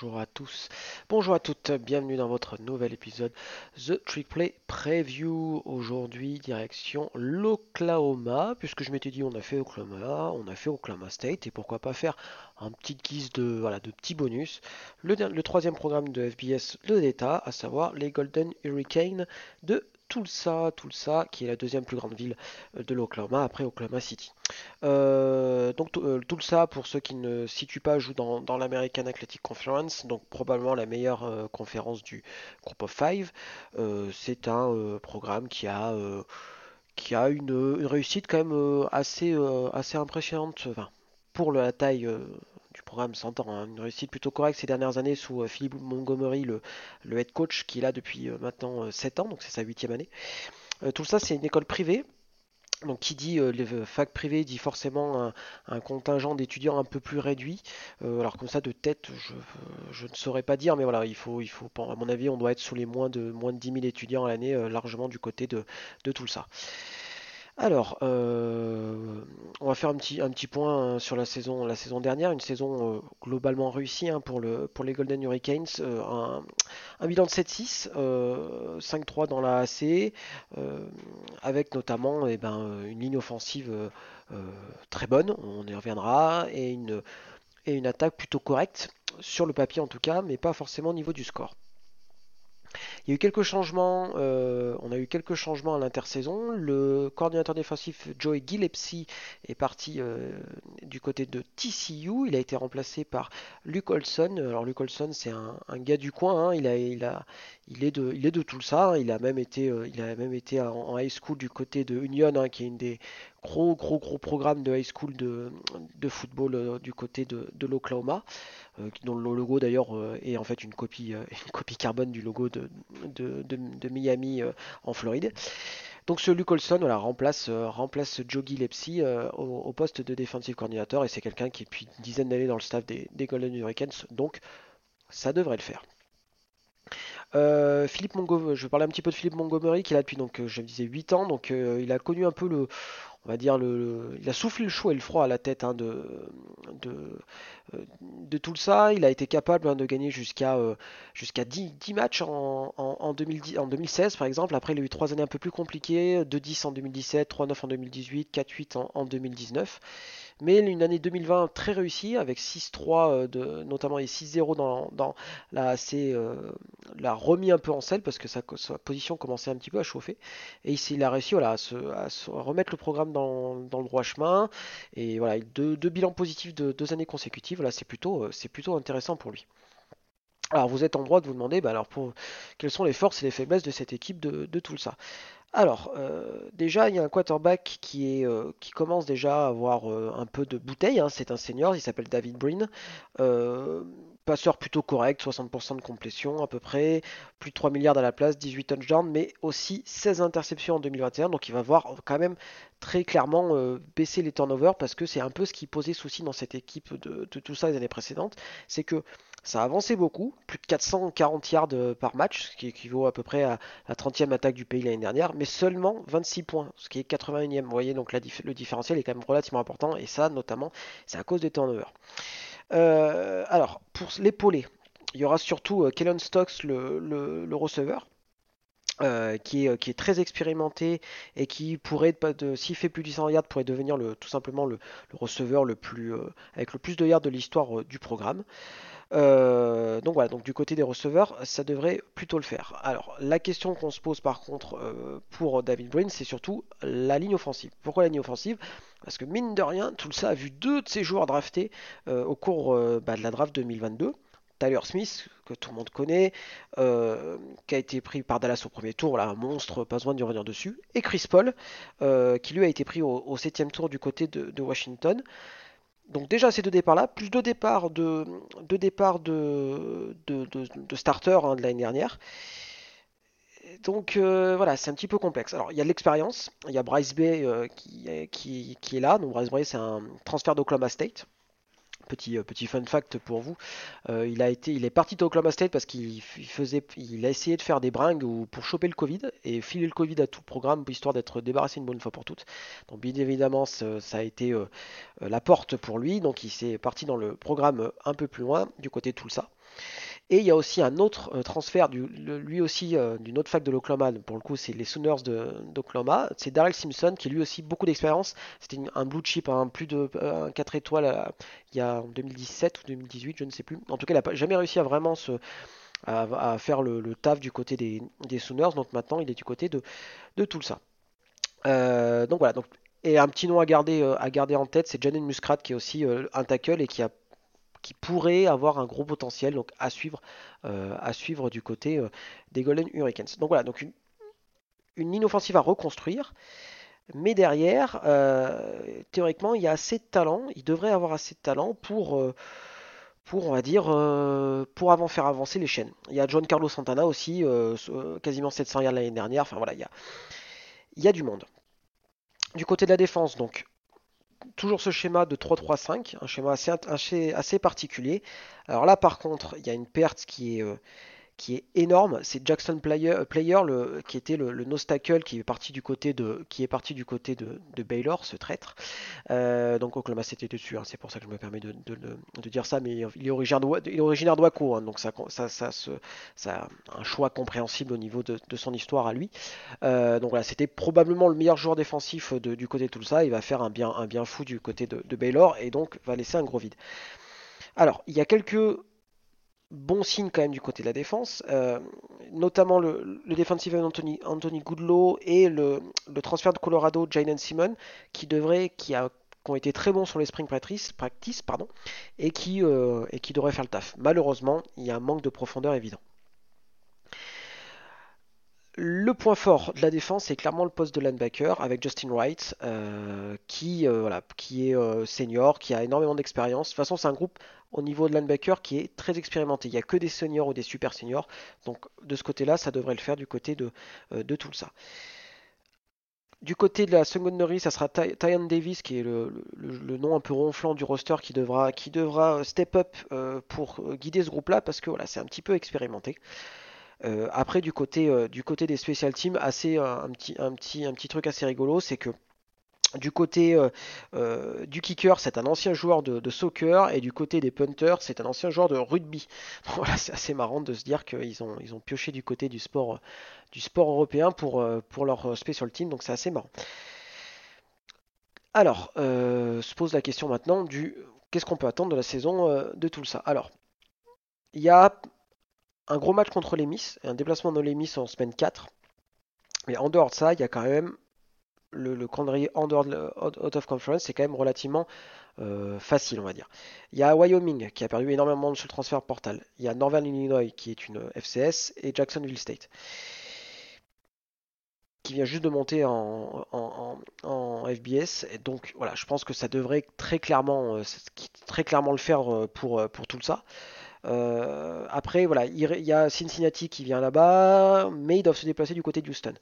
Bonjour à tous, bonjour à toutes, bienvenue dans votre nouvel épisode The Trick Play Preview. Aujourd'hui, direction l'Oklahoma, puisque je m'étais dit on a fait Oklahoma, on a fait Oklahoma State, et pourquoi pas faire un petit guise de, voilà, bonus. Le, le troisième programme de FBS, le d'État, à savoir les Golden Hurricanes de Tulsa, Tulsa, qui est la deuxième plus grande ville euh, de l'Oklahoma après Oklahoma City. Euh, donc euh, Tulsa, pour ceux qui ne situent pas, joue dans, l'American Athletic Conference, donc probablement la meilleure conférence du Group of Five. C'est un programme qui a qui a une, réussite quand même assez, assez impressionnante pour la taille du programme s'entend, hein. une réussite plutôt correcte ces dernières années sous euh, Philippe Montgomery, le, head coach qui est là depuis euh, maintenant 7 euh, ans, donc c'est sa huitième année. tout ça, c'est une école privée. Donc qui dit les facs privées dit forcément un, contingent d'étudiants un peu plus réduit. alors comme ça de tête, je, ne saurais pas dire, mais voilà, il faut, il faut, à mon avis, on doit être sous les moins de moins de 10 000 étudiants à l'année, largement du côté de, de tout ça. Alors, euh, on va faire un petit, point hein, sur la saison, la saison dernière, une saison euh, globalement réussie hein, pour, le, pour les Golden Hurricanes, euh, un, bilan de 7-6, 5-3 dans la AC, avec notamment eh ben, une ligne offensive très bonne, on y reviendra, et une attaque plutôt correcte, sur le papier en tout cas, mais pas forcément au niveau du score. Il y a eu quelques changements, euh, on a eu quelques changements à l'intersaison. Le coordinateur défensif Joey Gillespie est parti euh, du côté de TCU. Il a été remplacé par Luke Olson. Alors Luke Olson, c'est un, gars du coin. Hein. Il, est de, tout ça. Il a même été, euh, en, high school du côté de Union, hein, qui est une des gros gros gros programmes de high school de, football du côté de, de l'Oklahoma. Dont le logo d'ailleurs est en fait une copie, une copie carbone du logo de, de, Miami en Floride. Donc ce Luke Olson voilà, remplace, remplace Joe Gillespie au, poste de defensive coordinator et c'est quelqu'un qui est depuis une dizaine d'années dans le staff des, Golden Hurricanes, donc ça devrait le faire. Philippe Montgomery, je vais parler un petit peu de Philippe Montgomery qui est là depuis donc je me disais 8 ans, donc il a connu un peu le, on va dire le, il a soufflé le chaud et le froid à la tête hein, de, de, tout ça. Il a été capable hein, de gagner jusqu'à euh, jusqu'à 10, 10, matchs en, en, 2010, en 2016 par exemple. Après, il a eu trois années un peu plus compliquées 2-10 en 2017, 3-9 en 2018, 4-8 en, en 2019 mais une année 2020 très réussie avec 6-3 euh, notamment et 6-0 dans, dans la assez euh, l'a remis un peu en selle parce que sa, position commençait un petit peu à chauffer et il a réussi voilà, à, se, remettre le programme dans, le droit chemin et voilà deux, bilans positifs de deux années consécutives voilà c'est plutôt euh, c'est plutôt intéressant pour lui. Alors vous êtes en droit de vous demander bah alors quelles sont les forces et les faiblesses de cette équipe de, tout ça. Alors, euh, déjà, il y a un quarterback qui, est, euh, qui commence déjà à avoir un peu de bouteille. Hein. c'est un senior, il s'appelle David Breen. Passeur plutôt correct, 60% de complétion à peu près, plus de 3 milliards à la place, 18 touchdowns, mais aussi 16 interceptions en 2021. Donc il va voir quand même très clairement baisser les turnovers parce que c'est un peu ce qui posait souci dans cette équipe de, tout ça les années précédentes. C'est que ça a avancé beaucoup, plus de 440 yards euh, par match, ce qui équivaut à peu près à la 30e attaque du pays l'année dernière, mais seulement 26 points, ce qui est 81e. Vous voyez, donc le différentiel est quand même relativement important, et ça, notamment, c'est à cause des turnovers. Euh, alors, pour l'épauler, il y aura surtout euh, Kellen Stokes, le, receveur. qui, est, très expérimenté et qui pourrait, s'il fait plus de 100 yards, pourrait devenir tout simplement le, receveur avec le plus de yards de l'histoire du programme. Euh, donc voilà, du côté des receveurs, ça devrait plutôt le faire. Alors la question qu'on se pose par contre euh, pour David Green, c'est surtout la ligne offensive. Pourquoi la ligne offensive? Parce que mine de rien, tout ça a vu deux de ses joueurs draftés euh, au cours bah, de la draft 2022. Tyler Smith, que tout le monde connaît, qui a été pris par Dallas au premier tour, voilà, un monstre, pas besoin de revenir dessus, et Chris Paul, qui lui a été pris au, septième tour du côté de Washington. Donc déjà ces deux départs-là, plus deux départs de, deux départs de, de, de, starter hein, de l'année dernière. Donc voilà, c'est un petit peu complexe. Alors il y a de l'expérience, il y a Bryce Bay qui, qui, est là. Donc Bryce Bay c'est un transfert d'Oklahoma State. Petit, euh, petit fun fact pour vous. Euh, il, a été, il est parti d'Oklahoma State parce qu'il faisait, il a essayé de faire des bringues pour choper le Covid et filer le Covid à tout le programme histoire d'être débarrassé une bonne fois pour toutes. Donc bien évidemment, ça, a été euh, la porte pour lui. Donc il s'est parti dans le programme un peu plus loin du côté de Tulsa. Et il y a aussi un autre euh, transfert, du, lui aussi euh, d'une autre fac de l'Oklahoma, pour le coup c'est les Sooners d'Oklahoma, c'est Daryl Simpson qui lui aussi beaucoup d'expérience, c'était un blue chip, un plus de 4 étoiles euh, il y a en 2017 ou 2018, je ne sais plus. En tout cas il n'a jamais réussi à vraiment se, à, faire le, taf du côté des, Sooners, donc maintenant il est du côté de, tout ça. donc voilà, et un petit nom à garder, à garder en tête, c'est Janet Muscat qui est aussi un tackle et qui a qui pourrait avoir un gros potentiel donc à suivre, euh, à suivre du côté euh, des Golden Hurricanes. Donc voilà, donc une, une ligne offensive à reconstruire. Mais derrière, euh, théoriquement, il y a assez de talent. Il devrait avoir assez de talent pour, pour on va dire, pour avant faire avancer les chaînes. Il y a John Carlos Santana aussi, quasiment 700 yards l'année dernière. Enfin voilà, il y a, il y a du monde. Du côté de la défense, donc toujours ce schéma de 3-3-5, un schéma assez, assez, particulier. Alors là, par contre, il y a une perte qui est, euh, qui est énorme. C'est Jackson Player, le, qui était le, le qui est parti du côté de, qui est parti du côté de, Baylor, ce traître. Euh, donc Oklahoma c'était dessus, hein, c'est pour ça que je me permets de, dire ça, mais il est originaire, de hein, donc ça, ça, un choix compréhensible au niveau de, son histoire à lui. Euh, donc voilà, c'était probablement le meilleur joueur défensif du côté de tout ça. Il va faire un bien, fou du côté de Baylor et donc va laisser un gros vide. Alors, il y a quelques bon signe quand même du côté de la défense, euh, notamment le, le Anthony, Goodlow et le, transfert de Colorado Jalen Simon qui devrait, qui ont été très bons sur les spring practice, et qui, euh, et qui devraient faire le taf. Malheureusement, il y a un manque de profondeur évident. Le point fort de la défense, c'est clairement le poste de linebacker avec Justin Wright, euh, qui, euh, qui est euh, senior, qui a énormément d'expérience. De toute façon, c'est un groupe au niveau de linebacker qui est très expérimenté. Il n'y a que des seniors ou des super seniors. Donc, de ce côté-là, ça devrait le faire du côté de, de tout ça. Du côté de la secondary, ça sera Tyan Davis, qui est le, nom un peu ronflant du roster, qui devra, qui devra step up pour guider ce groupe-là, parce que voilà, c'est un petit peu expérimenté. Euh, après, du côté, euh, du côté des special teams, assez, euh, un, petit, un, petit, un petit truc assez rigolo, c'est que du côté du kicker, c'est un ancien joueur de, soccer, et du côté des punters, c'est un ancien joueur de rugby. voilà, c'est assez marrant de se dire qu'ils ont, ils ont pioché du côté du sport, du sport européen pour, pour leur special team, donc c'est assez marrant. Alors, se pose la question maintenant du qu'est-ce qu'on peut attendre de la saison de tout ça? Alors, il y a un gros match contre les Miss, un déplacement dans les Miss en semaine 4. Mais en dehors de ça, il y a quand même le, le calendrier en dehors de out of conference, c'est quand même relativement euh, facile, on va dire. Il y a Wyoming qui a perdu énormément sur le transfert portal. Il y a Northern Illinois qui est une FCS et Jacksonville State qui vient juste de monter en, FBS. Et donc voilà, je pense que ça devrait très clairement, euh, très clairement le faire euh, pour, pour tout ça. Euh, après, voilà, il y a Cincinnati qui vient là-bas, mais ils doivent se déplacer du côté de Houston.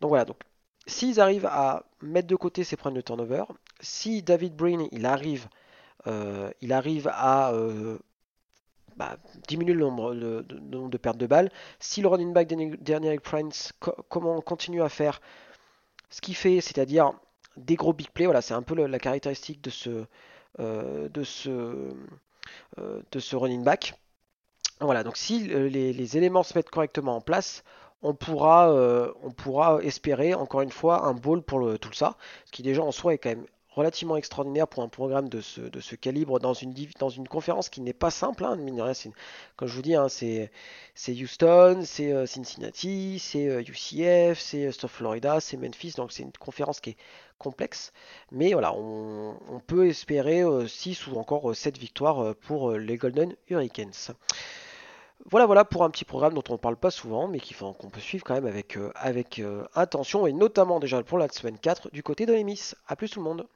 Donc voilà, donc s'ils arrivent à mettre de côté ces problèmes de turnover, si David Breen il arrive, euh, il arrive à euh, bah, diminuer le nombre de, pertes de balles, si le running back Daniel Prince comment continue à faire ce qu'il fait, c'est-à-dire des gros big plays, voilà, c'est un peu la caractéristique de ce, de ce de ce running back. Voilà, donc si euh, les, éléments se mettent correctement en place, on pourra, euh, on pourra espérer encore une fois un ball pour tout ça, ce qui déjà en soi est quand même relativement extraordinaire pour un programme de ce, calibre dans une, conférence qui n'est pas simple. Hein, comme je vous dis, hein, c'est Houston, c'est Cincinnati, c'est UCF, c'est South Florida, c'est Memphis, donc c'est une conférence qui est complexe. Mais voilà, on, peut espérer 6 euh, ou encore 7 euh, victoires euh, pour les Golden Hurricanes. Voilà, voilà pour un petit programme dont on ne parle pas souvent, mais qu'on peut suivre quand même avec, avec attention, et notamment déjà pour la semaine 4 du côté de l'Emis. A plus tout le monde